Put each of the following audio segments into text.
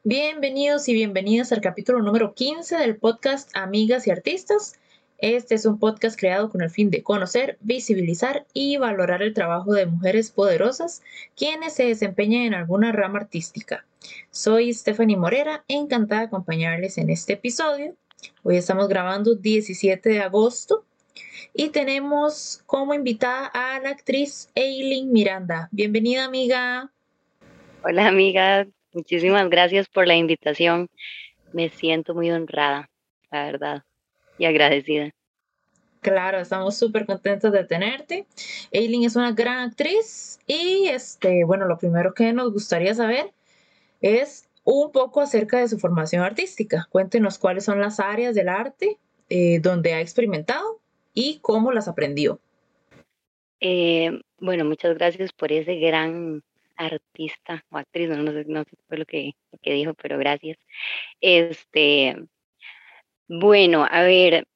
Bienvenidos y bienvenidas al capítulo número 15 del podcast Amigas y Artistas. Este es un podcast creado con el fin de conocer, visibilizar y valorar el trabajo de mujeres poderosas quienes se desempeñan en alguna rama artística. Soy Stephanie Morera, encantada de acompañarles en este episodio. Hoy estamos grabando 17 de agosto y tenemos como invitada a la actriz Eileen Miranda. Bienvenida, amiga. Hola, amiga. Muchísimas gracias por la invitación. Me siento muy honrada, la verdad, y agradecida. Claro, estamos súper contentos de tenerte. Eileen es una gran actriz y este, bueno, lo primero que nos gustaría saber es un poco acerca de su formación artística. Cuéntenos cuáles son las áreas del arte eh, donde ha experimentado y cómo las aprendió. Eh, bueno, muchas gracias por ese gran artista o actriz, no, sé, no sé fue lo que, dijo, pero gracias. Este, bueno, a ver,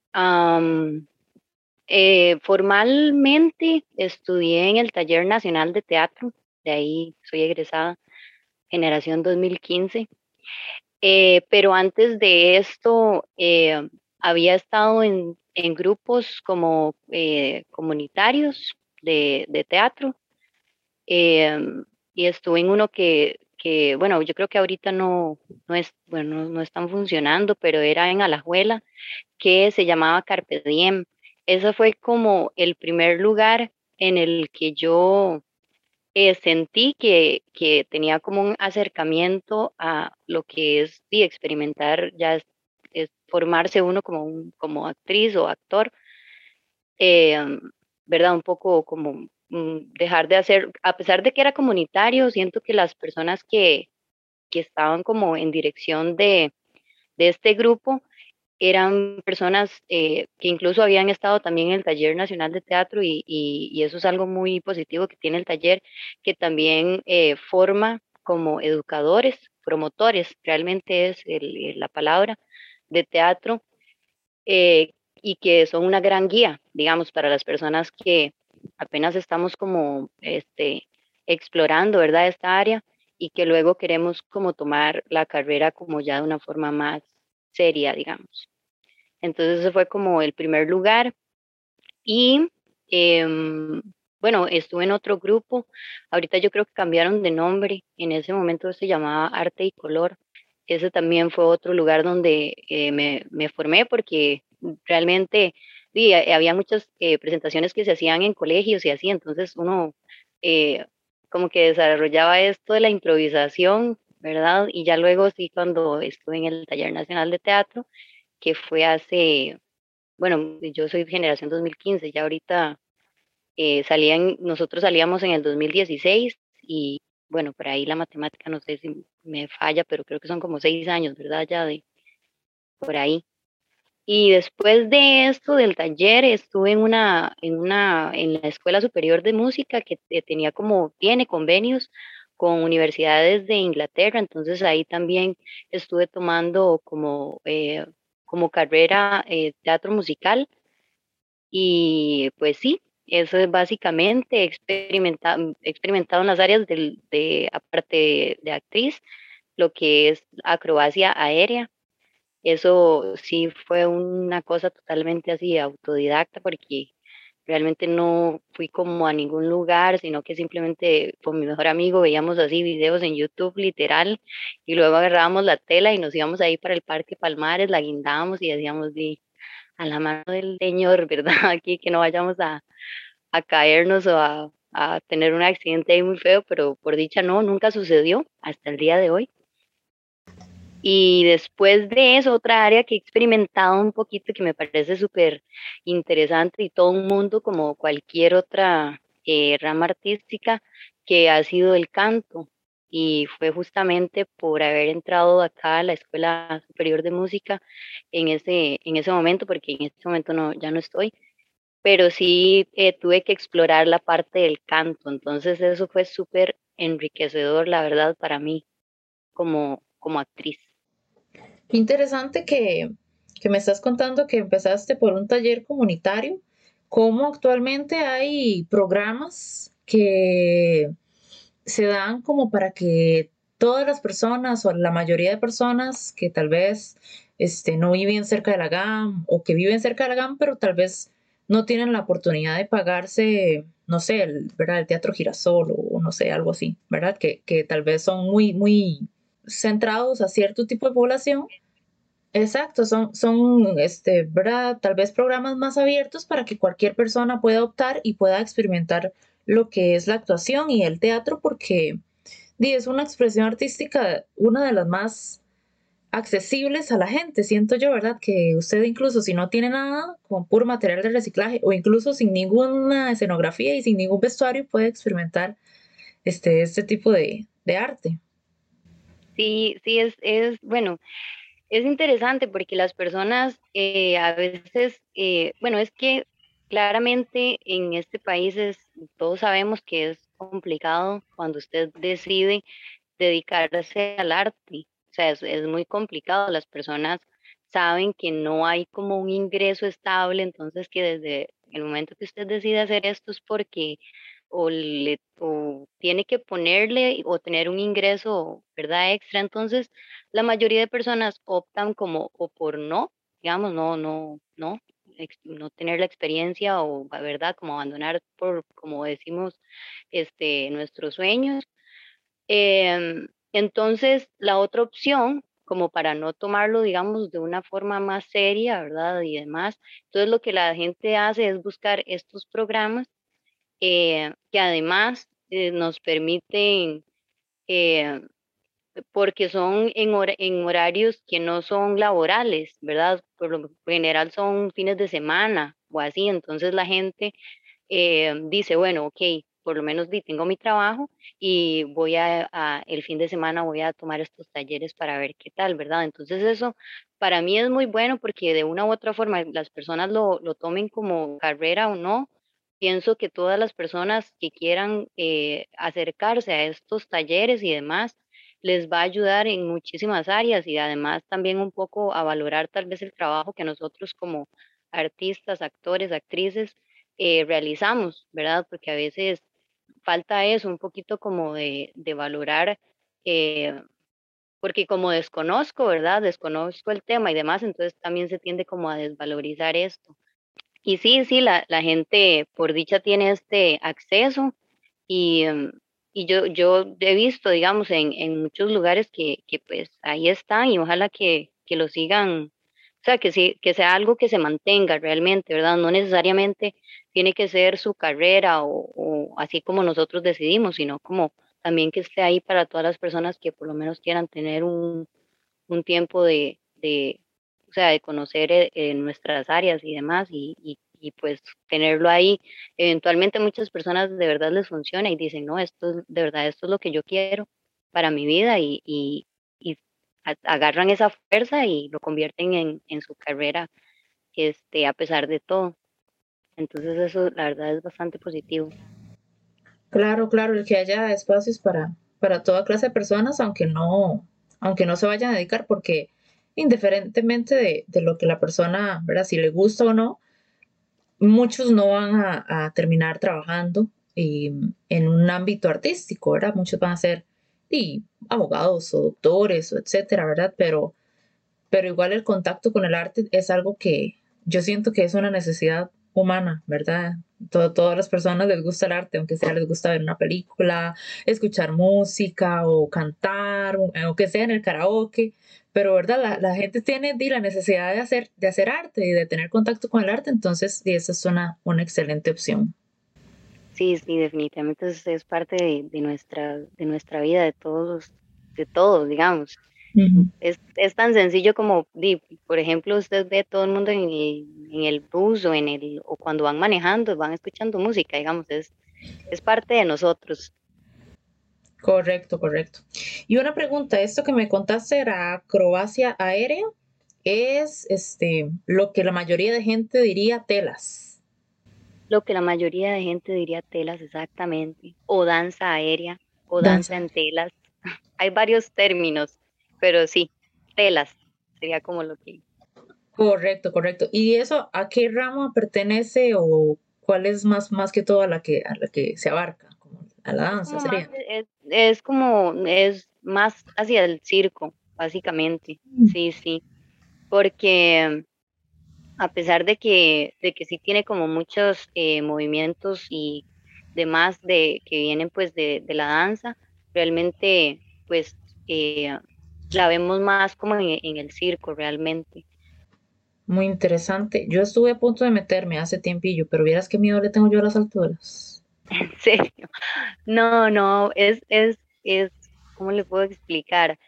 eh, formalmente estudié en el Taller Nacional de Teatro, de ahí soy egresada, generación 2015. Eh, pero antes de esto, eh, había estado en, en grupos como comunitarios de, de teatro y estuve en uno que, que, bueno, yo creo que ahorita no, no, es, bueno, no están funcionando, pero era en Alajuela, que se llamaba Carpe Diem. Ese fue como el primer lugar en el que yo eh, sentí que, que, tenía como un acercamiento a lo que es y experimentar, ya es, formarse uno como, un, como actriz o actor, eh, ¿verdad? Un poco como dejar de hacer, a pesar de que era comunitario, siento que las personas que, que estaban como en dirección de, de este grupo eran personas eh, que incluso habían estado también en el Taller Nacional de Teatro y, y, eso es algo muy positivo que tiene el taller, que también eh, forma como educadores, promotores, realmente es la palabra de teatro, eh, y que son una gran guía, digamos, para las personas que, apenas estamos como este, explorando, ¿verdad? Esta área y que luego queremos como tomar la carrera como ya de una forma más seria, digamos. Entonces ese fue como el primer lugar. Y em, bueno, estuve en otro grupo. Ahorita yo creo que cambiaron de nombre. En ese momento se llamaba Arte y Color. Ese también fue otro lugar donde eh, me, me formé porque realmente sí, había muchas eh, presentaciones que se hacían en colegios y así, entonces uno eh, como que desarrollaba esto de la improvisación, ¿verdad? Y ya luego sí, cuando estuve en el Taller Nacional de Teatro, que fue hace, bueno, yo soy generación 2015, ya ahorita eh, salían, nosotros salíamos en el 2016 y bueno, por ahí la matemática no sé si me falla, pero creo que son como seis años, ¿verdad? Ya de por ahí. Y después de esto del taller estuve en una, en una, en la Escuela Superior de Música que tenía como, tiene convenios con universidades de Inglaterra, entonces ahí también estuve tomando como, eh, como carrera eh, teatro musical. Y pues sí, eso es básicamente experimentado, experimentado en las áreas del, de, aparte de actriz, lo que es acrobacia aérea, eso sí fue una cosa totalmente así autodidacta porque realmente no fui como a ningún lugar, sino que simplemente con mi mejor amigo veíamos así videos en YouTube literal y luego agarrábamos la tela y nos íbamos ahí para el Parque Palmares, la guindábamos y decíamos de a la mano del Señor, ¿verdad? Aquí que no vayamos a, a caernos o a, a tener un accidente ahí muy feo, pero por dicha no, nunca sucedió hasta el día de hoy. Y después de eso, otra área que he experimentado un poquito que me parece súper interesante y todo un mundo como cualquier otra eh, rama artística, que ha sido el canto. Y fue justamente por haber entrado acá a la Escuela Superior de Música en ese, en ese momento, porque en este momento no, ya no estoy, pero sí eh, tuve que explorar la parte del canto. Entonces eso fue súper enriquecedor, la verdad, para mí como, como actriz. Qué interesante que, me estás contando que empezaste por un taller comunitario. ¿Cómo actualmente hay programas que se dan como para que todas las personas o la mayoría de personas que tal vez este, no viven cerca de la GAM o que viven cerca de la GAM, pero tal vez no tienen la oportunidad de pagarse, no sé, el, ¿verdad? el Teatro Girasol o no sé, algo así, ¿verdad? Que, que tal vez son muy, muy centrados a cierto tipo de población. Exacto, son, son este, ¿verdad? tal vez programas más abiertos para que cualquier persona pueda optar y pueda experimentar lo que es la actuación y el teatro, porque es una expresión artística, una de las más accesibles a la gente, siento yo, ¿verdad? Que usted incluso si no tiene nada, con puro material de reciclaje o incluso sin ninguna escenografía y sin ningún vestuario, puede experimentar este, este tipo de, arte. Sí, sí, es, es, bueno, es interesante porque las personas eh, a veces, eh, bueno, es que claramente en este país es, todos sabemos que es complicado cuando usted decide dedicarse al arte. O sea, es, es muy complicado. Las personas saben que no hay como un ingreso estable, entonces que desde el momento que usted decide hacer esto es porque o, le, tiene que ponerle o tener un ingreso, ¿verdad? Extra. Entonces, la mayoría de personas optan como o por no, digamos, no, no, no, no tener la experiencia o, ¿verdad? Como abandonar por, como decimos, este, nuestros sueños. Em, entonces, la otra opción, como para no tomarlo, digamos, de una forma más seria, ¿verdad? Y demás, entonces lo que la gente hace es buscar estos programas eh, que además eh, nos permiten eh, porque son en, horarios que no son laborales, ¿verdad? Por lo general son fines de semana o así, entonces la gente dice, bueno, ok, por lo menos tengo mi trabajo y voy a, el fin de semana voy a tomar estos talleres para ver qué tal, ¿verdad? Entonces eso para mí es muy bueno porque de una u otra forma las personas lo, lo tomen como carrera o no. Pienso que todas las personas que quieran eh, acercarse a estos talleres y demás, les va a ayudar en muchísimas áreas y además también un poco a valorar tal vez el trabajo que nosotros como artistas, actores, actrices eh, realizamos, ¿verdad? Porque a veces falta eso, un poquito como de, valorar, eh, porque como desconozco, ¿verdad? Desconozco el tema y demás, entonces también se tiende como a desvalorizar esto. Y sí, sí, la, la gente por dicha tiene este acceso y, em, y yo, yo he visto, digamos, en, en muchos lugares que, que, pues ahí están y ojalá que, que lo sigan, o sea, que, sí, que sea algo que se mantenga realmente, ¿verdad? No necesariamente tiene que ser su carrera o, o así como nosotros decidimos, sino como también que esté ahí para todas las personas que por lo menos quieran tener un, un tiempo de, sea, de conocer eh, nuestras áreas y demás y, y, y pues tenerlo ahí, eventualmente muchas personas de verdad les funciona y dicen, no, esto de verdad, esto es lo que yo quiero para mi vida y, y, agarran esa fuerza y lo convierten en, en su carrera, este, a pesar de todo. Entonces eso la verdad es bastante positivo. Claro, claro, el que haya espacios para, para toda clase de personas, aunque no, aunque no se vayan a dedicar, porque indiferentemente de, de lo que la persona, ¿verdad? Si le gusta o no, muchos no van a, terminar trabajando en un ámbito artístico, ¿verdad? Muchos van a ser abogados o doctores o etcétera, ¿verdad? Pero, pero igual el contacto con el arte es algo que yo siento que es una necesidad humana, ¿verdad? todas las personas les gusta el arte, aunque sea les gusta ver una película, escuchar música o cantar, o que sea en el karaoke, pero verdad, la, gente tiene la necesidad de hacer, de hacer arte y de tener contacto con el arte, entonces esa es una, una excelente opción. Sí, sí, definitivamente es, parte de, nuestra, de nuestra vida, de todos, de todos, digamos. Es, es, tan sencillo como, por ejemplo, usted ve todo el mundo en el, en el bus o, en el, o cuando van manejando, van escuchando música, digamos, es, es parte de nosotros. Correcto, correcto. Y una pregunta, esto que me contaste era acrobacia aérea, es este lo que la mayoría de gente diría telas. Lo que la mayoría de gente diría telas, exactamente. O danza aérea, o danza, en telas. Hay varios términos, pero sí, telas sería como lo que. Correcto, correcto. ¿Y eso a qué rama pertenece o cuál es más, más que todo a la que, a la que se abarca? a la danza sería. Es, como, es más hacia el circo, básicamente. Mm. Sí, sí. Porque a pesar de que, de que sí tiene como muchos eh, movimientos y demás de, que vienen pues de, la danza, realmente pues eh, la vemos más como en, el circo realmente. Muy interesante. Yo estuve a punto de meterme hace tiempillo, pero vieras qué miedo le tengo yo a las alturas. ¿En serio? No, no, es, es, es, ¿cómo le puedo explicar?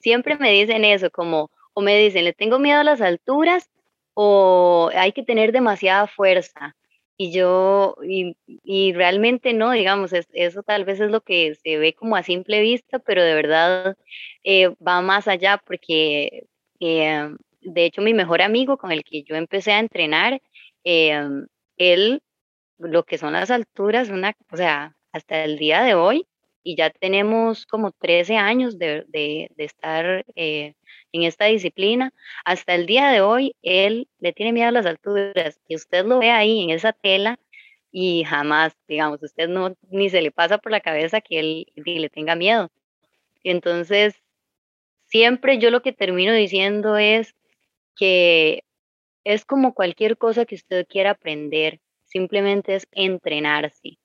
siempre me dicen eso, como, o me dicen, le tengo miedo a las alturas o hay que tener demasiada fuerza. Y yo, y, realmente no, digamos, eso tal vez es lo que se ve como a simple vista, pero de verdad eh, va más allá porque, eh, de hecho, mi mejor amigo con el que yo empecé a entrenar, eh, él, lo que son las alturas, una, o sea, hasta el día de hoy, y ya tenemos como 13 años de, de, estar en esta disciplina. Hasta el día de hoy, él le tiene miedo a las alturas y usted lo ve ahí en esa tela y jamás, digamos, usted no, ni se le pasa por la cabeza que él le tenga miedo. Entonces, siempre yo lo que termino diciendo es que es como cualquier cosa que usted quiera aprender, simplemente es entrenarse.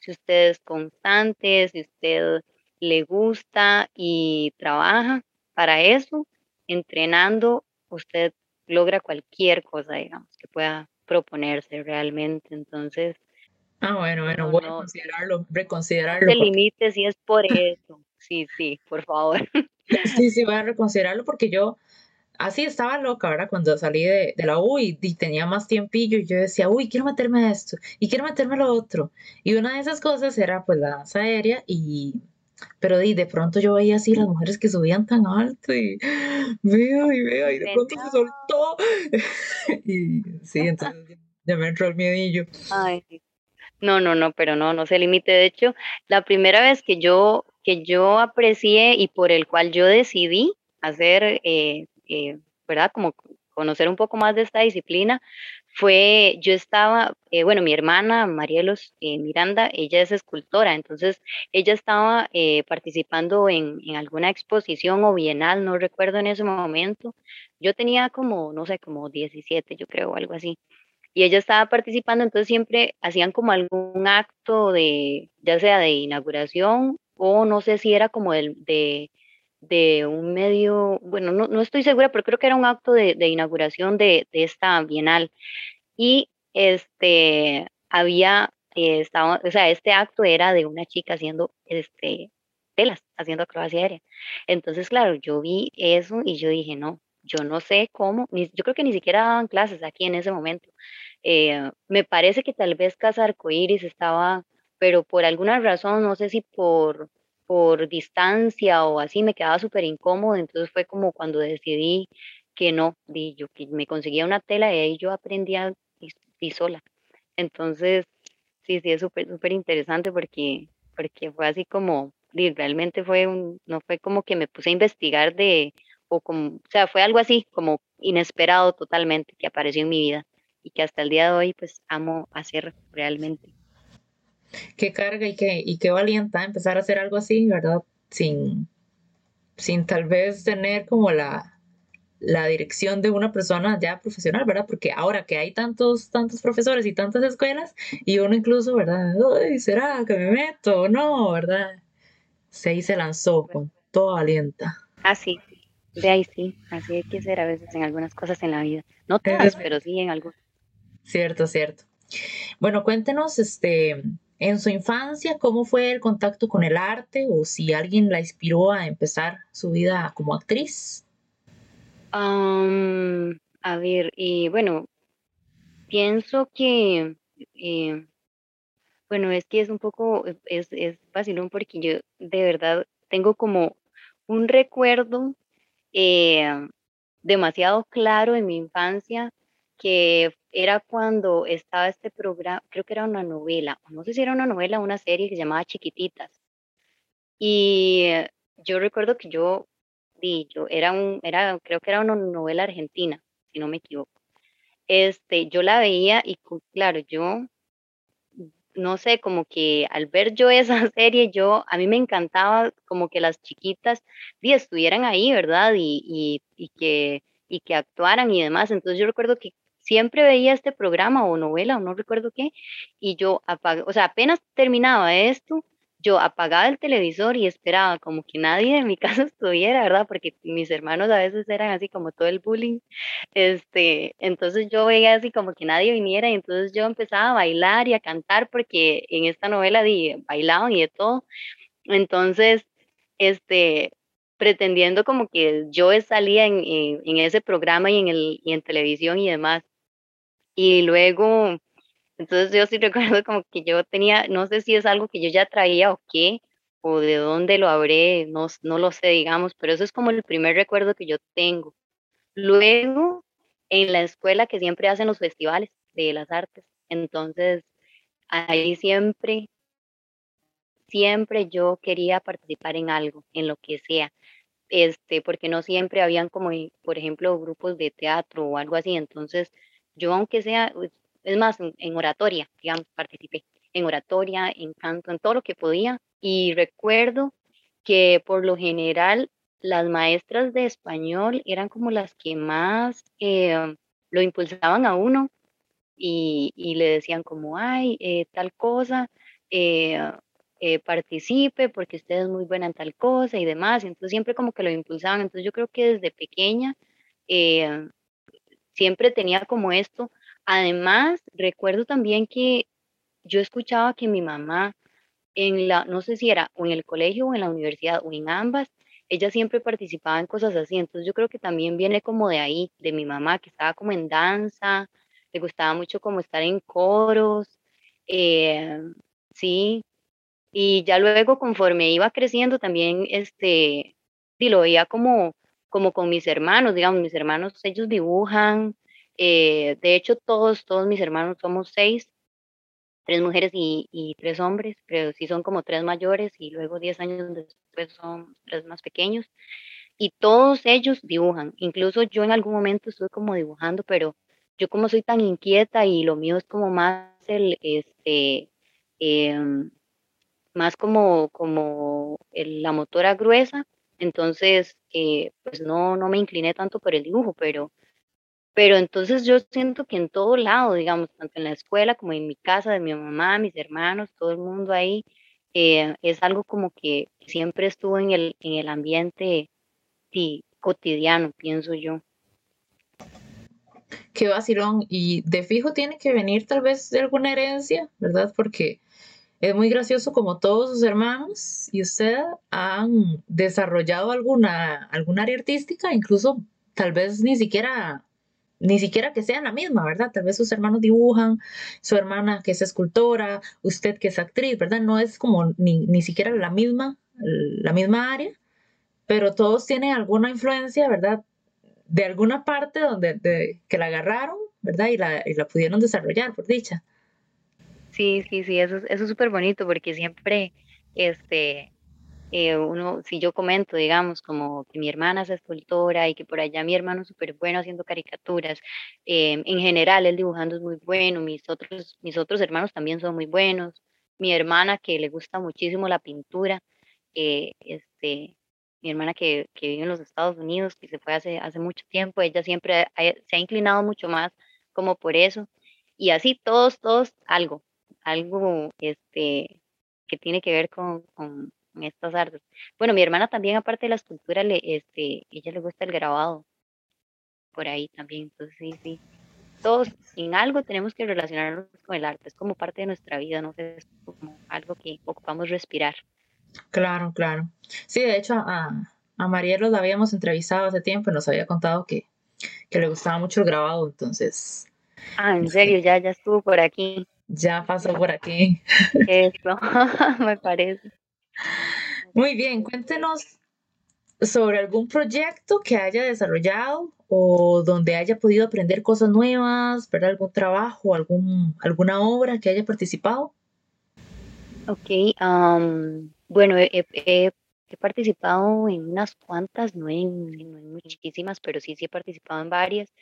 Si usted es constante, si usted le gusta y trabaja para eso, entrenando, usted logra cualquier cosa, digamos, que pueda proponerse realmente. Entonces. Ah, bueno, bueno, voy a considerarlo, reconsiderarlo. No se limite si es por eso. Sí, sí, por favor. Sí, sí, voy a reconsiderarlo porque yo así estaba loca, ¿verdad? Cuando salí de, la U y, tenía más tiempillo y yo decía, uy, quiero meterme a esto y quiero meterme a lo otro. Y una de esas cosas era pues la danza aérea y pero de, de pronto yo veía así las mujeres que subían tan alto y veo y veo y de pronto se soltó. y sí, entonces ya me entró el miedillo. Ay, no, no, no, pero no, no se limite. De hecho, la primera vez que yo, que yo aprecié y por el cual yo decidí hacer, eh, eh, ¿verdad? Como conocer un poco más de esta disciplina, fue, yo estaba, eh, bueno, mi hermana Marielos eh, Miranda, ella es escultora, entonces ella estaba eh, participando en, en, alguna exposición o bienal, no recuerdo en ese momento. Yo tenía como, no sé, como 17, yo creo, algo así. Y ella estaba participando, entonces siempre hacían como algún acto de, ya sea de inauguración o no sé si era como el de, de un medio, bueno, no, no, estoy segura, pero creo que era un acto de, de inauguración de, de, esta bienal. Y este, había, eh, estaba, o sea, este acto era de una chica haciendo este, telas, haciendo acrobacia aérea. Entonces, claro, yo vi eso y yo dije, no, yo no sé cómo, yo creo que ni siquiera daban clases aquí en ese momento. Eh, me parece que tal vez Casa Arcoíris estaba, pero por alguna razón, no sé si por por distancia o así me quedaba súper incómodo, entonces fue como cuando decidí que no, di, yo que me conseguía una tela y ahí yo aprendía y, sola. Entonces, sí, sí, es súper, súper interesante porque, porque fue así como, realmente fue un, no fue como que me puse a investigar de, o como, o sea, fue algo así como inesperado totalmente que apareció en mi vida y que hasta el día de hoy pues amo hacer realmente qué carga y qué, y qué valienta empezar a hacer algo así, ¿verdad? Sin, sin tal vez tener como la, la dirección de una persona ya profesional, ¿verdad? Porque ahora que hay tantos, tantos profesores y tantas escuelas, y uno incluso, ¿verdad? ¿Será que me meto o no, verdad? Se se lanzó con toda alienta. Así, ah, de ahí sí, así hay que ser a veces en algunas cosas en la vida. No todas, pero sí en algunas. Cierto, cierto. Bueno, cuéntenos, este, en su infancia, ¿cómo fue el contacto con el arte o si alguien la inspiró a empezar su vida como actriz? a ver, bueno, pienso que, eh, bueno, es que es un poco, es, es vacilón porque yo de verdad tengo como un recuerdo eh, demasiado claro en mi infancia que era cuando estaba este programa, creo que era una novela, no sé si era una novela o una serie que se llamaba Chiquititas. Y yo recuerdo que yo, di, yo era un, era, creo que era una novela argentina, si no me equivoco. Este, yo la veía y claro, yo no sé, como que al ver yo esa serie, yo, a mí me encantaba como que las chiquitas sí, estuvieran ahí, ¿verdad? Y, y, que, y que actuaran y demás. Entonces yo recuerdo que siempre veía este programa o novela o no recuerdo qué, y yo apagué, o sea, apenas terminaba esto, yo apagaba el televisor y esperaba como que nadie en mi casa estuviera, ¿verdad? Porque mis hermanos a veces eran así como todo el bullying. Este, entonces yo veía así como que nadie viniera y entonces yo empezaba a bailar y a cantar porque en esta novela di, bailaban y de todo. Entonces, este, pretendiendo como que yo salía en, en, ese programa y en, el, y en televisión y demás. Y luego entonces yo sí recuerdo como que yo tenía, no sé si es algo que yo ya traía o qué, o de dónde lo habré, no, no lo sé, digamos, pero eso es como el primer recuerdo que yo tengo. Luego, en la escuela que siempre hacen los festivales de las artes, entonces ahí siempre, siempre yo quería participar en algo, en lo que sea, este, porque no siempre habían como, por ejemplo, grupos de teatro o algo así, entonces yo aunque sea, es más, en, oratoria, digamos, participé en oratoria, en canto, en todo lo que podía. Y recuerdo que por lo general las maestras de español eran como las que más eh, lo impulsaban a uno y, le decían como, ay, eh, tal cosa, eh, participe porque usted es muy buena en tal cosa y demás. Entonces siempre como que lo impulsaban. Entonces yo creo que desde pequeña siempre tenía como esto Además, recuerdo también que yo escuchaba que mi mamá en la, no sé si era o en el colegio o en la universidad o en ambas, ella siempre participaba en cosas así. Entonces yo creo que también viene como de ahí, de mi mamá, que estaba como en danza, le gustaba mucho como estar en coros, eh, sí. Y ya luego conforme iba creciendo también, este, y lo veía como, como con mis hermanos, digamos, mis hermanos, ellos dibujan, eh, de hecho, todos, todos mis hermanos somos seis, tres mujeres y, tres hombres, pero sí son como tres mayores y luego diez años después son tres más pequeños. Y todos ellos dibujan. Incluso yo en algún momento estuve como dibujando, pero yo como soy tan inquieta y lo mío es como más el, este, em, más como, como la motora gruesa, entonces, eh, pues no, no me incliné tanto por el dibujo, pero pero entonces yo siento que en todo lado, digamos, tanto en la escuela como en mi casa, de mi mamá, mis hermanos, todo el mundo ahí, eh, es algo como que siempre estuvo en el, en el ambiente cotidiano, pienso yo. Qué vacilón. Y de fijo tiene que venir tal vez de alguna herencia, ¿verdad? Porque es muy gracioso como todos sus hermanos y usted han desarrollado alguna, alguna área artística, incluso tal vez ni siquiera ni siquiera que sean la misma, ¿verdad? Tal vez sus hermanos dibujan, su hermana que es escultora, usted que es actriz, ¿verdad? No es como ni, ni siquiera la misma, la misma área, pero todos tienen alguna influencia, ¿verdad? De alguna parte donde que la agarraron, ¿verdad? Y la, y la pudieron desarrollar, por dicha. Sí, sí, sí, eso, eso es súper bonito porque siempre, este, eh, uno, si yo comento, digamos, como que mi hermana es escultora y que por allá mi hermano es súper bueno haciendo caricaturas, em, en general él dibujando es muy bueno, mis otros, mis otros hermanos también son muy buenos, mi hermana que le gusta muchísimo la pintura, eh, este, mi hermana que, que, vive en los Estados Unidos, que se fue hace, hace mucho tiempo, ella siempre se ha inclinado mucho más como por eso, y así todos, todos algo, algo este, que tiene que ver con estas artes. Bueno, mi hermana también, aparte de la escultura, le, este, ella le gusta el grabado. Por ahí también, entonces sí, sí. Todos en algo tenemos que relacionarnos con el arte, es como parte de nuestra vida, no es como algo que ocupamos respirar. Claro, claro. Sí, de hecho a, a Marielo la habíamos entrevistado hace tiempo y nos había contado que, que le gustaba mucho el grabado, entonces. Ah, en serio, ya, ya estuvo por aquí. Ya pasó por aquí. Eso, me parece. Muy bien, cuéntenos sobre algún proyecto que haya desarrollado o donde haya podido aprender cosas nuevas, ver algún trabajo, algún, alguna obra que haya participado. Ok, bueno, he, participado en unas cuantas, no en, muchísimas, pero sí, sí he participado en varias.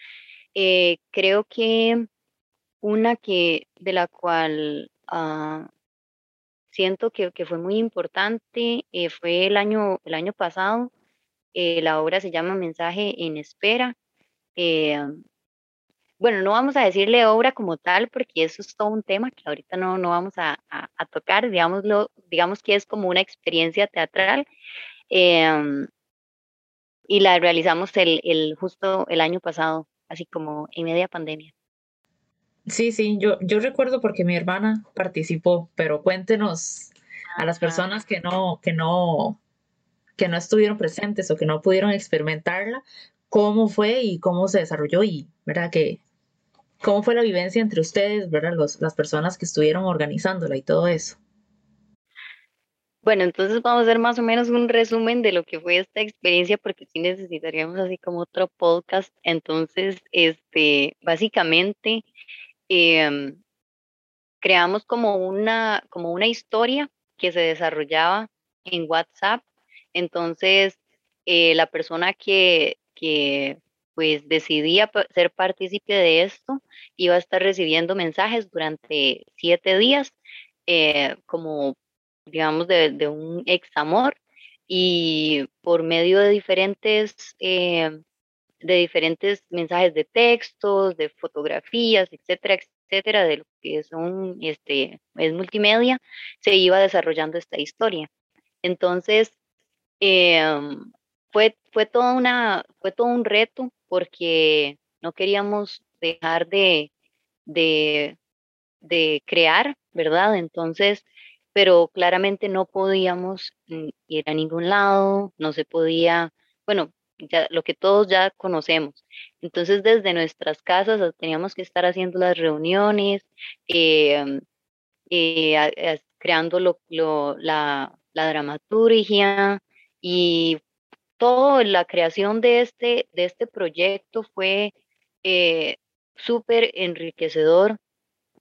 Eh, creo que una que de la cual ah, siento que, fue muy importante. Eh, fue el año, el año pasado. Eh, la obra se llama Mensaje en Espera. Eh, bueno, no vamos a decirle obra como tal, porque eso es todo un tema que ahorita no, no vamos a, tocar, digámoslo, digamos que es como una experiencia teatral. Em, y la realizamos el, el, justo el año pasado, así como en media pandemia. Sí, sí, yo, yo recuerdo porque mi hermana participó, pero cuéntenos a las personas que no, que no, que no estuvieron presentes o que no pudieron experimentarla, cómo fue y cómo se desarrolló y, ¿verdad? Que, cómo fue la vivencia entre ustedes, ¿verdad? Los, las personas que estuvieron organizándola y todo eso. Bueno, entonces vamos a hacer más o menos un resumen de lo que fue esta experiencia, porque sí necesitaríamos así como otro podcast. Entonces, este, básicamente, Em, creamos como una, como una historia que se desarrollaba en WhatsApp. Entonces, eh, la persona que, que pues decidía ser partícipe de esto iba a estar recibiendo mensajes durante siete días, eh, como digamos de, de, un ex amor y por medio de diferentes eh, de diferentes mensajes de textos, de fotografías, etcétera, etcétera, de lo que son, este, es multimedia, se iba desarrollando esta historia. Entonces, em, fue, fue, toda una, fue todo un reto porque no queríamos dejar de, de, de crear, ¿verdad? Entonces, pero claramente no podíamos mm, ir a ningún lado, no se podía, bueno, ya, lo que todos ya conocemos. Entonces, desde nuestras casas ah, teníamos que estar haciendo las reuniones, eh, eh, creando la, dramaturgia y toda la creación de este, de este proyecto fue eh, súper enriquecedor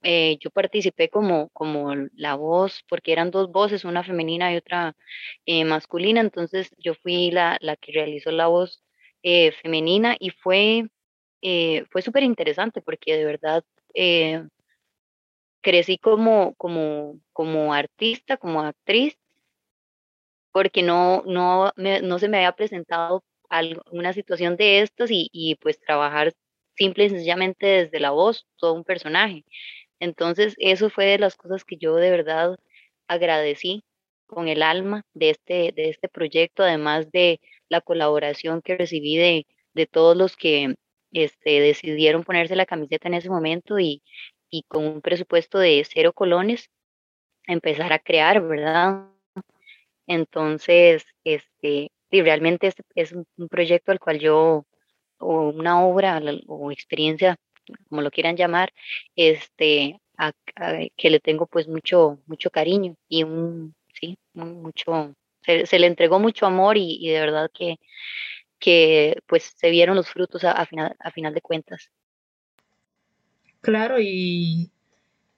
eh, yo participé como, como la voz, porque eran dos voces, una femenina y otra eh, masculina, entonces yo fui la, la que realizó la voz eh, femenina y fue, fue súper interesante porque de verdad crecí como, como, como artista, como actriz, porque no, no, no se me había presentado una situación de estas y, y pues trabajar simple y sencillamente desde la voz, todo un personaje. Entonces, eso fue de las cosas que yo de verdad agradecí con el alma de este, de este proyecto, además de la colaboración que recibí de, de todos los que este, decidieron ponerse la camiseta en ese momento y, y con un presupuesto de cero colones, empezar a crear, ¿verdad? Entonces, este, y realmente este es un proyecto al cual yo, o una obra o experiencia como lo quieran llamar, este, que le tengo pues mucho, mucho cariño y un, sí, mucho, se, le entregó mucho amor y, de verdad que, que pues se vieron los frutos a, final, a final de cuentas. Claro, y,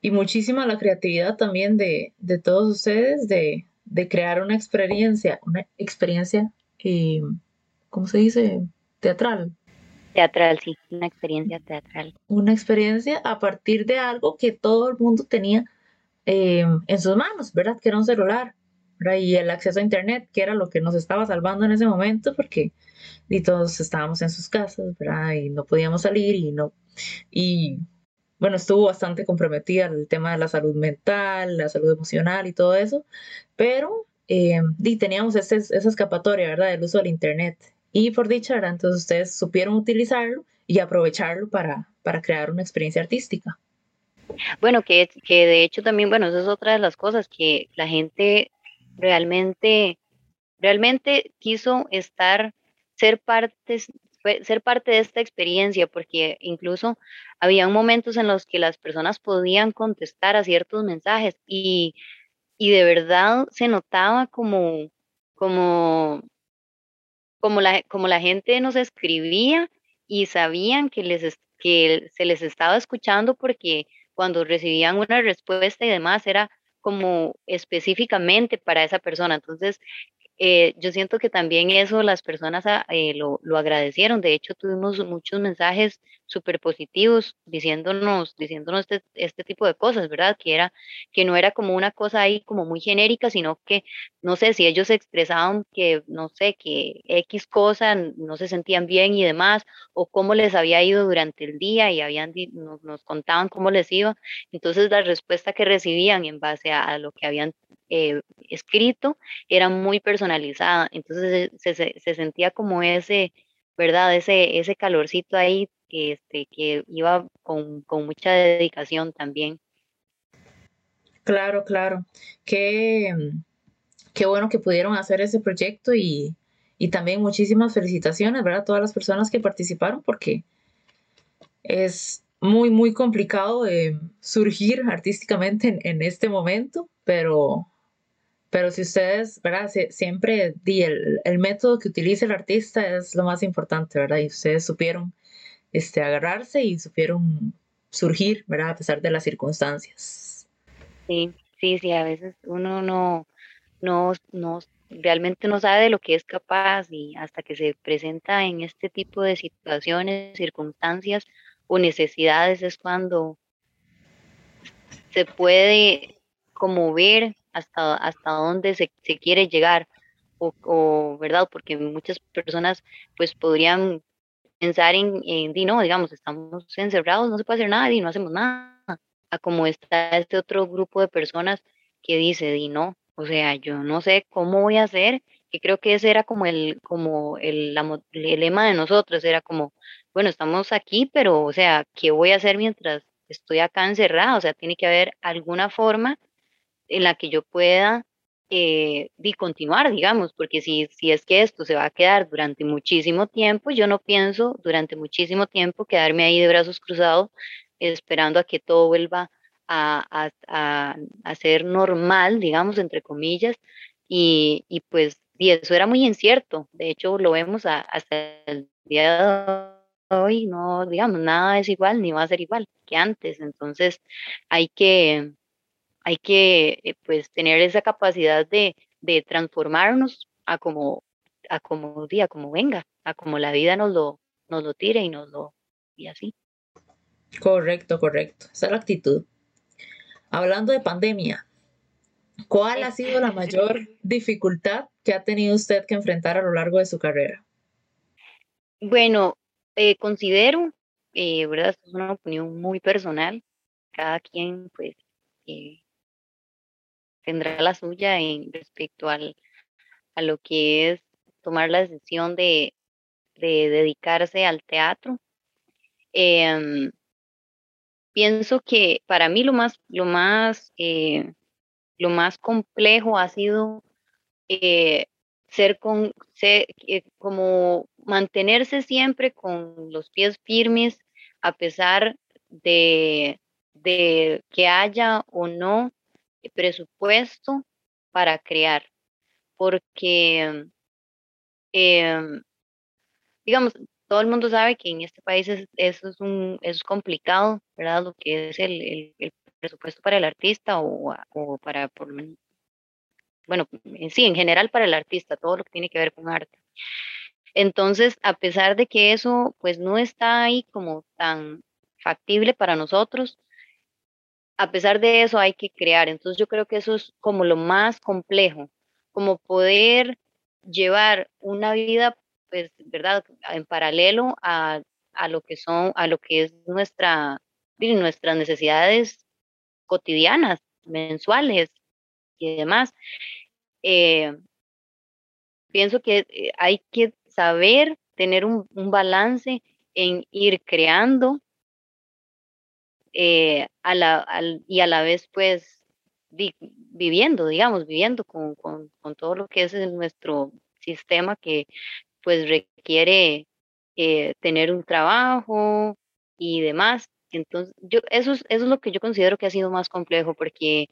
y muchísima la creatividad también de, de todos ustedes de, de, crear una experiencia, una experiencia, eh, ¿cómo se dice? Teatral. Teatral, sí, una experiencia teatral. Una experiencia a partir de algo que todo el mundo tenía eh, en sus manos, ¿verdad? Que era un celular, ¿verdad? Y el acceso a Internet, que era lo que nos estaba salvando en ese momento, porque y todos estábamos en sus casas, ¿verdad? Y no podíamos salir y no. Y bueno, estuvo bastante comprometida el tema de la salud mental, la salud emocional y todo eso, pero eh, y teníamos esa escapatoria, ¿verdad? Del uso del Internet. Y por dicha, entonces ustedes supieron utilizarlo y aprovecharlo para, para crear una experiencia artística. Bueno, que, que de hecho también, bueno, esa es otra de las cosas, que la gente realmente, realmente quiso estar, ser parte, ser parte de esta experiencia, porque incluso había momentos en los que las personas podían contestar a ciertos mensajes y, y de verdad se notaba como, como como la, como la gente nos escribía y sabían que, les, que se les estaba escuchando porque cuando recibían una respuesta y demás era como específicamente para esa persona. Entonces, eh, yo siento que también eso las personas ah, eh, lo, lo, agradecieron. De hecho, tuvimos muchos mensajes súper positivos diciéndonos, diciéndonos este, este, tipo de cosas, ¿verdad? Que, era, que no era como una cosa ahí como muy genérica, sino que, no sé, si ellos expresaban que, no sé, que X cosa no se sentían bien y demás, o cómo les había ido durante el día y habían, nos, nos contaban cómo les iba. Entonces, la respuesta que recibían en base a, a lo que habían eh, escrito era muy personalizada, entonces se, se, sentía como ese, ¿verdad? Ese, ese calorcito ahí este, que iba con, con mucha dedicación también. Claro, claro. Qué, qué bueno que pudieron hacer ese proyecto y, y también muchísimas felicitaciones, ¿verdad? A todas las personas que participaron porque es muy, muy complicado eh, surgir artísticamente en, en, este momento, pero pero si ustedes, ¿verdad? siempre di el, el, método que utiliza el artista es lo más importante, ¿verdad? Y ustedes supieron este, agarrarse y supieron surgir, ¿verdad? A pesar de las circunstancias. Sí, sí, sí, a veces uno no, no, no, realmente no sabe de lo que es capaz y hasta que se presenta en este tipo de situaciones, circunstancias o necesidades es cuando se puede como ver hasta, hasta dónde se, se quiere llegar, o, ¿verdad? Porque muchas personas pues podrían pensar en, en, no, digamos, estamos encerrados, no se puede hacer nada y no hacemos nada, a como está este otro grupo de personas que dice, di no, o sea, yo no sé cómo voy a hacer, que creo que ese era como el, como el, el lema de nosotros, era como, bueno, estamos aquí, pero, o sea, ¿qué voy a hacer mientras estoy acá encerrada? O sea, tiene que haber alguna forma en la que yo pueda eh, continuar, digamos, porque si, si es que esto se va a quedar durante muchísimo tiempo, yo no pienso durante muchísimo tiempo quedarme ahí de brazos cruzados esperando a que todo vuelva a, a, a, ser normal, digamos, entre comillas, y, y, pues y eso era muy incierto, de hecho lo vemos hasta el día de hoy, no, digamos, nada es igual ni va a ser igual que antes, entonces hay que hay que eh, pues tener esa capacidad de, de transformarnos a como a como día, como venga, a como la vida nos lo, nos lo tire y nos lo y así. Correcto, correcto. Esa es la actitud. Hablando de pandemia, ¿cuál ha sido la mayor dificultad que ha tenido usted que enfrentar a lo largo de su carrera? Bueno, eh, considero, eh, ¿verdad? es una opinión muy personal. Cada quien, pues, eh, tendrá la suya en respecto al, a lo que es tomar la decisión de, de dedicarse al teatro. Em, pienso que para mí lo más, lo más, eh, lo más complejo ha sido eh, ser con, eh, como mantenerse siempre con los pies firmes a pesar de, de que haya o no presupuesto para crear, porque, em, digamos, todo el mundo sabe que en este país es, eso es, un, es complicado, ¿verdad? Lo que es el, el, presupuesto para el artista o, o para, bueno, en sí, en general para el artista, todo lo que tiene que ver con arte. Entonces, a pesar de que eso pues no está ahí como tan factible para nosotros, a pesar de eso hay que crear. Entonces yo creo que eso es como lo más complejo, como poder llevar una vida, pues, ¿verdad? En paralelo a, a lo que son, a lo que es nuestra, nuestras necesidades cotidianas, mensuales y demás. Eh, pienso que eh, hay que saber tener un, un balance en ir creando eh, a la, y a la vez pues viviendo, digamos, viviendo con, con, con, todo lo que es nuestro sistema que pues requiere eh, tener un trabajo y demás. Entonces, yo, eso, es, eso es lo que yo considero que ha sido más complejo porque,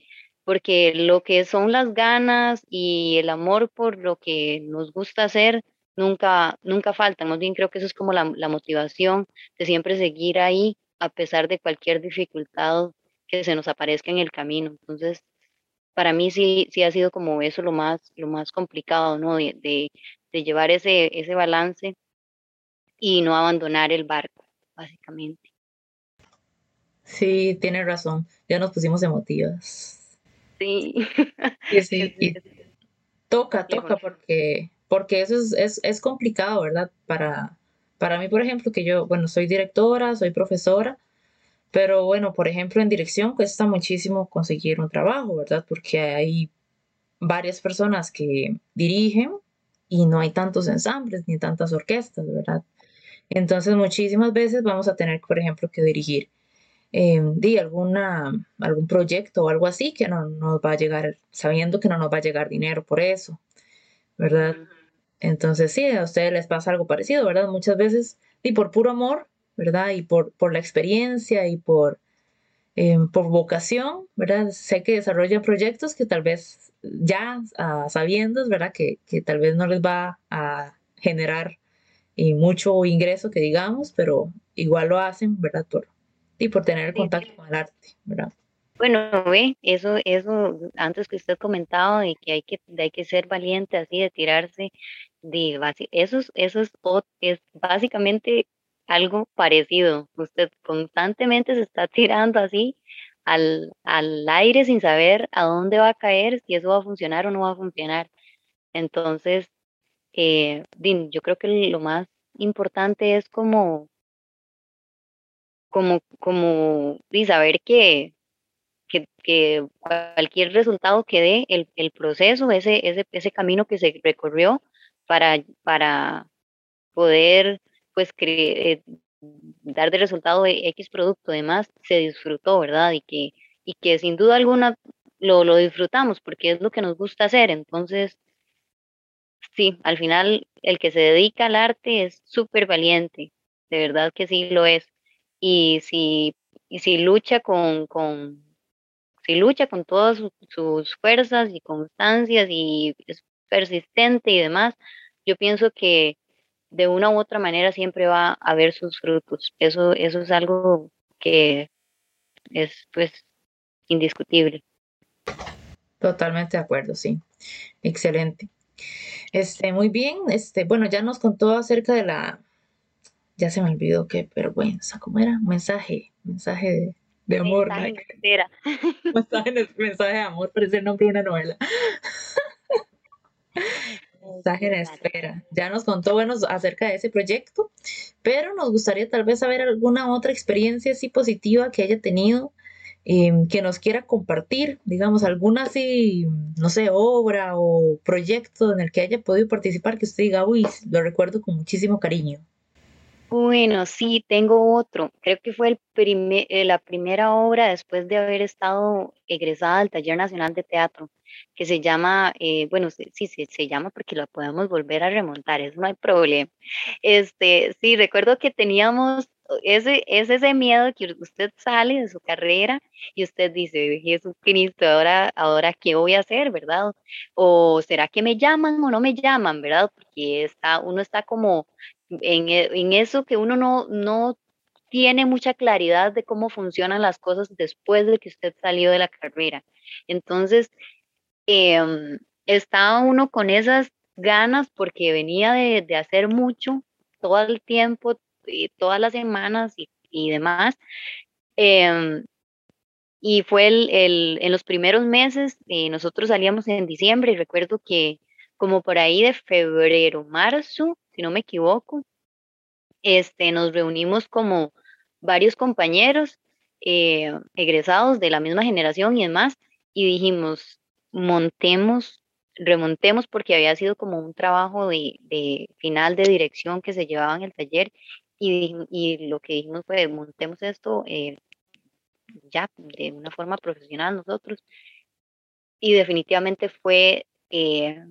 porque lo que son las ganas y el amor por lo que nos gusta hacer nunca, nunca faltan. Más bien creo que eso es como la, la motivación de siempre seguir ahí a pesar de cualquier dificultad que se nos aparezca en el camino. Entonces, para mí sí, sí ha sido como eso lo más, lo más complicado, ¿no? De, de, de llevar ese, ese balance y no abandonar el barco, básicamente. Sí, tiene razón. Ya nos pusimos emotivas. Sí. Sí, sí. toca, toca, porque, porque eso es, es, es, complicado, ¿verdad? Para, para mí, por ejemplo, que yo, bueno, soy directora, soy profesora, pero bueno, por ejemplo, en dirección cuesta muchísimo conseguir un trabajo, ¿verdad? Porque hay varias personas que dirigen y no hay tantos ensambles ni tantas orquestas, ¿verdad? Entonces, muchísimas veces vamos a tener, por ejemplo, que dirigir eh, alguna, algún proyecto o algo así que no nos va a llegar, sabiendo que no nos va a llegar dinero por eso, ¿verdad? Entonces, sí, a ustedes les pasa algo parecido, ¿verdad? Muchas veces, y por puro amor, ¿verdad? Y por, por la experiencia y por, eh, por vocación, ¿verdad? Sé que desarrollan proyectos que tal vez ya uh, sabiendo, ¿verdad? Que, que, tal vez no les va a generar eh, mucho ingreso, que digamos, pero igual lo hacen, ¿verdad? Por, y por tener el contacto con el arte, ¿verdad? Bueno, ve, eso, eso, antes que usted comentaba de que hay que, hay que ser valiente así, de tirarse, de eso, eso es, es básicamente algo parecido. Usted constantemente se está tirando así al, al aire sin saber a dónde va a caer, si eso va a funcionar o no va a funcionar. Entonces, eh, yo creo que lo más importante es como, como, como y saber que, que, que, cualquier resultado que dé el, el proceso, ese, ese, ese camino que se recorrió para, para poder pues eh, dar de resultado X producto, además se disfrutó, ¿verdad? Y que, y que sin duda alguna lo, lo disfrutamos porque es lo que nos gusta hacer. Entonces, sí, al final el que se dedica al arte es súper valiente, de verdad que sí lo es. Y si, y si lucha con, con, si lucha con todas sus fuerzas y constancias y persistente y demás, yo pienso que de una u otra manera siempre va a haber sus frutos. Eso, eso es algo que es pues indiscutible. Totalmente de acuerdo, sí. Excelente. Este, muy bien, este, bueno, ya nos contó acerca de la, ya se me olvidó qué vergüenza, ¿cómo era? Mensaje, mensaje de, amor. Mensaje, mensaje, mensaje de amor, parece el nombre de una novela. Mensaje en espera. Ya nos contó, bueno, acerca de ese proyecto, pero nos gustaría tal vez saber alguna otra experiencia así positiva que haya tenido, em, que nos quiera compartir, digamos, alguna así, no sé, obra o proyecto en el que haya podido participar, que usted diga, uy, lo recuerdo con muchísimo cariño. Bueno, sí, tengo otro. Creo que fue el eh, la primera obra después de haber estado egresada al Taller Nacional de Teatro, que se llama, eh, bueno, sí, sí, se llama porque la podemos volver a remontar, eso no hay problema. Este, sí, recuerdo que teníamos ese, es ese miedo que usted sale de su carrera y usted dice, Jesucristo, ahora, ahora qué voy a hacer, ¿verdad? O será que me llaman o no me llaman, ¿verdad? Porque está, uno está como en, e, en eso que uno no, no tiene mucha claridad de cómo funcionan las cosas después de que usted salió de la carrera. Entonces, eh, estaba uno con esas ganas porque venía de, de hacer mucho todo el tiempo, y todas las semanas y, y demás. Eh, y fue el, el, en los primeros meses, eh, nosotros salíamos en diciembre y recuerdo que como por ahí de febrero, marzo, si no me equivoco, este, nos reunimos como varios compañeros eh, egresados de la misma generación y demás, y dijimos, montemos, remontemos, porque había sido como un trabajo de, de final de dirección que se llevaba en el taller, y, y lo que dijimos fue, montemos esto eh, ya de una forma profesional nosotros, y definitivamente fue eh,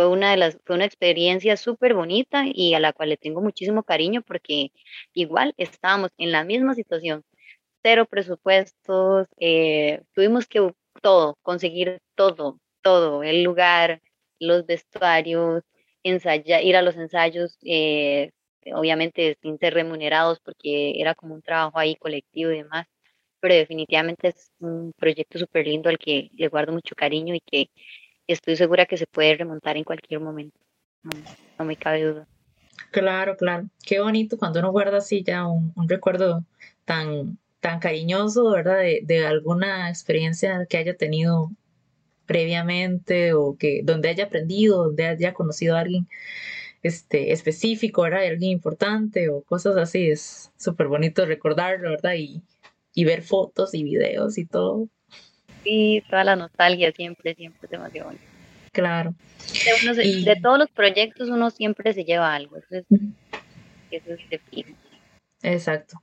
fue una de las, fue una experiencia súper bonita y a la cual le tengo muchísimo cariño porque igual estábamos en la misma situación, cero presupuestos, eh, tuvimos que todo, conseguir todo, todo, el lugar, los vestuarios, ensayar, ir a los ensayos, eh, obviamente sin ser remunerados porque era como un trabajo ahí colectivo y demás. pero definitivamente es un proyecto súper lindo al que le guardo mucho cariño y que estoy segura que se puede remontar en cualquier momento. No, me cabe duda. Claro, claro. Qué bonito cuando uno guarda así ya un, recuerdo tan, tan cariñoso, ¿verdad? De, de, alguna experiencia que haya tenido previamente o que donde haya aprendido, donde haya conocido a alguien este, específico, ¿verdad? Alguien importante o cosas así. Es súper bonito recordarlo, ¿verdad? Y, y ver fotos y videos y todo. Sí, toda la nostalgia siempre, siempre es demasiado bonito. Claro. De, todos los proyectos uno siempre se lleva algo. Eso es, eso es. Exacto.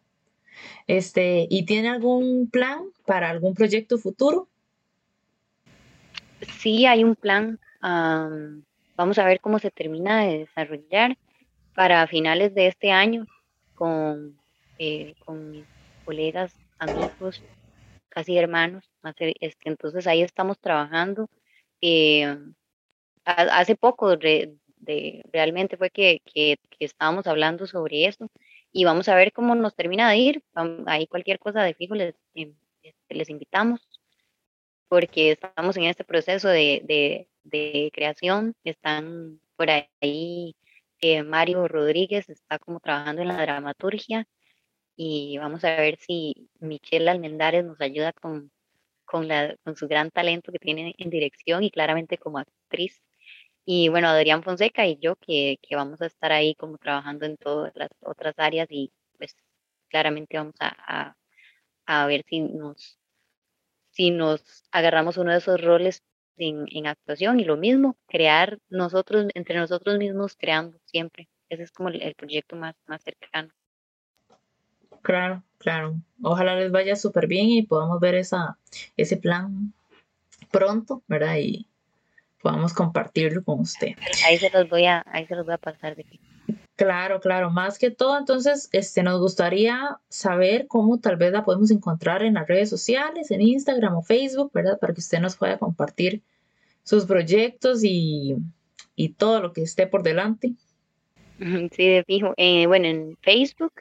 Este, ¿y tiene algún plan para algún proyecto futuro? Sí, hay un plan. vamos a ver cómo se termina de desarrollar para finales de este año con, eh, con mis colegas, amigos, casi hermanos. Este, entonces ahí estamos trabajando. Eh, hace poco realmente fue que, que, estábamos hablando sobre eso y vamos a ver cómo nos termina de ir. Ahí cualquier cosa de fijo les, em, este, les invitamos porque estamos en este proceso de, de, creación. Están por ahí eh, Mario Rodríguez, está como trabajando en la dramaturgia y vamos a ver si Michelle Almendares nos ayuda con, con, la, con su gran talento que tiene en dirección y claramente como actriz. Y bueno, Adrián Fonseca y yo que, que vamos a estar ahí como trabajando en todas las otras áreas y pues claramente vamos a, a, a ver si nos, si nos agarramos uno de esos roles en, en, actuación y lo mismo, crear nosotros, entre nosotros mismos creando siempre. Ese es como el, proyecto más, más cercano. Claro, claro. Ojalá les vaya súper bien y podamos ver esa, ese plan pronto, ¿verdad? Y podamos compartirlo con usted. Ahí se los voy a, ahí se los voy a pasar de aquí. Claro, claro. Más que todo, entonces, este, nos gustaría saber cómo tal vez la podemos encontrar en las redes sociales, en Instagram o Facebook, ¿verdad? Para que usted nos pueda compartir sus proyectos y, y todo lo que esté por delante. Sí, de fijo. Eh, bueno, en Facebook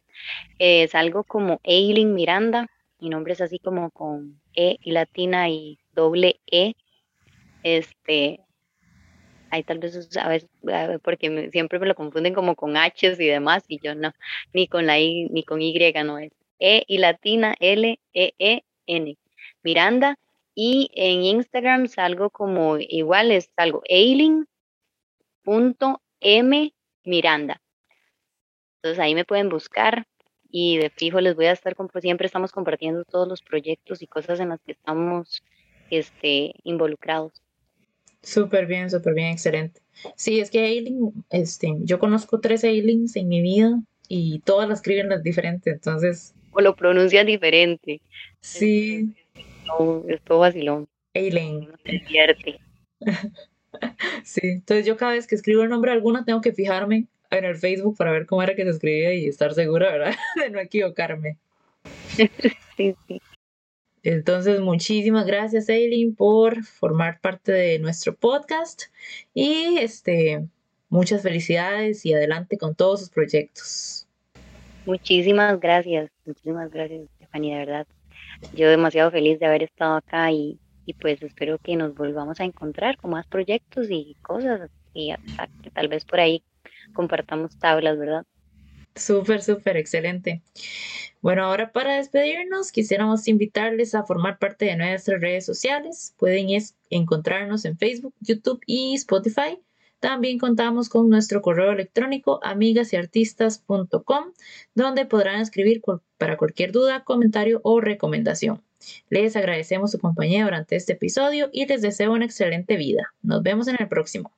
es algo como Eileen Miranda. Mi nombre es así como con E y latina y doble E. Este, ahí tal vez a veces, porque siempre me lo confunden como con H y demás, y yo no, ni con la I, ni con Y no es. E y latina L E E N. Miranda. Y en Instagram salgo como igual, es algo Eileen punto M Miranda. Entonces ahí me pueden buscar y de fijo les voy a estar, siempre estamos compartiendo todos los proyectos y cosas en las que estamos este, involucrados. Súper bien, súper bien, excelente. Sí, es que Aileen, este, yo conozco tres Aileens en mi vida y todas las escriben las diferentes, entonces... O lo pronuncian diferente. Sí. No, es todo vacilón. Aileen. Sí, entonces yo cada vez que escribo el nombre de alguna tengo que fijarme en el Facebook para ver cómo era que se escribía y estar segura, ¿verdad? De no equivocarme. sí, sí. Entonces, muchísimas gracias, Eileen, por formar parte de nuestro podcast y este, muchas felicidades y adelante con todos sus proyectos. Muchísimas gracias, muchísimas gracias, Stephanie, de verdad. Yo demasiado feliz de haber estado acá y y pues espero que nos volvamos a encontrar con más proyectos y cosas y tal vez por ahí compartamos tablas, ¿verdad? Súper, súper, excelente. Bueno, ahora para despedirnos, quisiéramos invitarles a formar parte de nuestras redes sociales. Pueden encontrarnos en Facebook, YouTube y Spotify. También contamos con nuestro correo electrónico amigasyartistas.com, donde podrán escribir para cualquier duda, comentario o recomendación. Les agradecemos su compañía durante este episodio y les deseo una excelente vida. Nos vemos en el próximo.